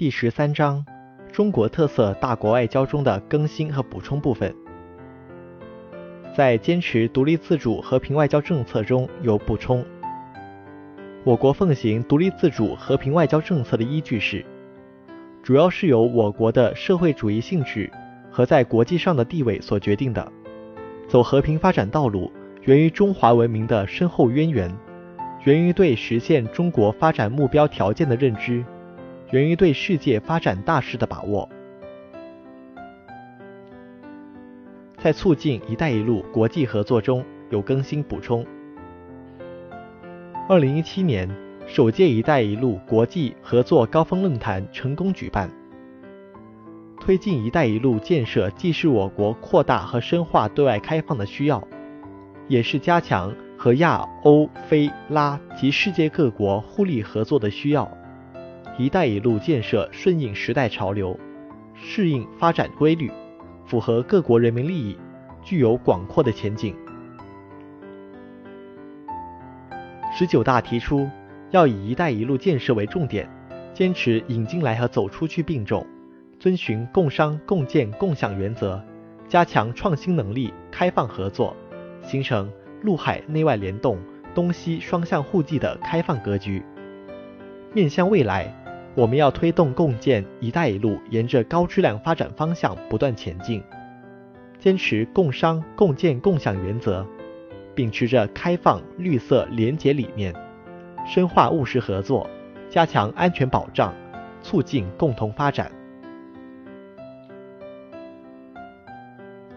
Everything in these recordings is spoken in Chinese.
第十三章：中国特色大国外交中的更新和补充部分。在坚持独立自主和平外交政策中有补充。我国奉行独立自主和平外交政策的依据是，主要是由我国的社会主义性质和在国际上的地位所决定的。走和平发展道路，源于中华文明的深厚渊源，源于对实现中国发展目标条件的认知，源于对世界发展大势的把握。在促进“一带一路”国际合作中有更新补充。二零一七年，首届“一带一路”国际合作高峰论坛成功举办。推进“一带一路”建设，既是我国扩大和深化对外开放的需要，也是加强和亚欧非拉及世界各国互利合作的需要。“一带一路”建设顺应时代潮流，适应发展规律。符合各国人民利益，具有广阔的前景。十九大提出，要以“一带一路”建设为重点，坚持引进来和走出去并重，遵循共商共建共享原则，加强创新能力、开放合作，形成陆海内外联动、东西双向互济的开放格局。面向未来。我们要推动共建“一带一路”沿着高质量发展方向不断前进，坚持共商共建共享原则，秉持着开放、绿色、廉洁理念，深化务实合作，加强安全保障，促进共同发展。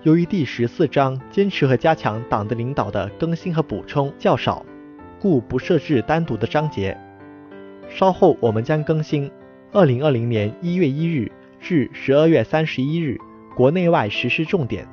由于第十四章坚持和加强党的领导的更新和补充较少，故不设置单独的章节。稍后我们将更新二零二零年一月一日至十二月三十一日国内外实施重点。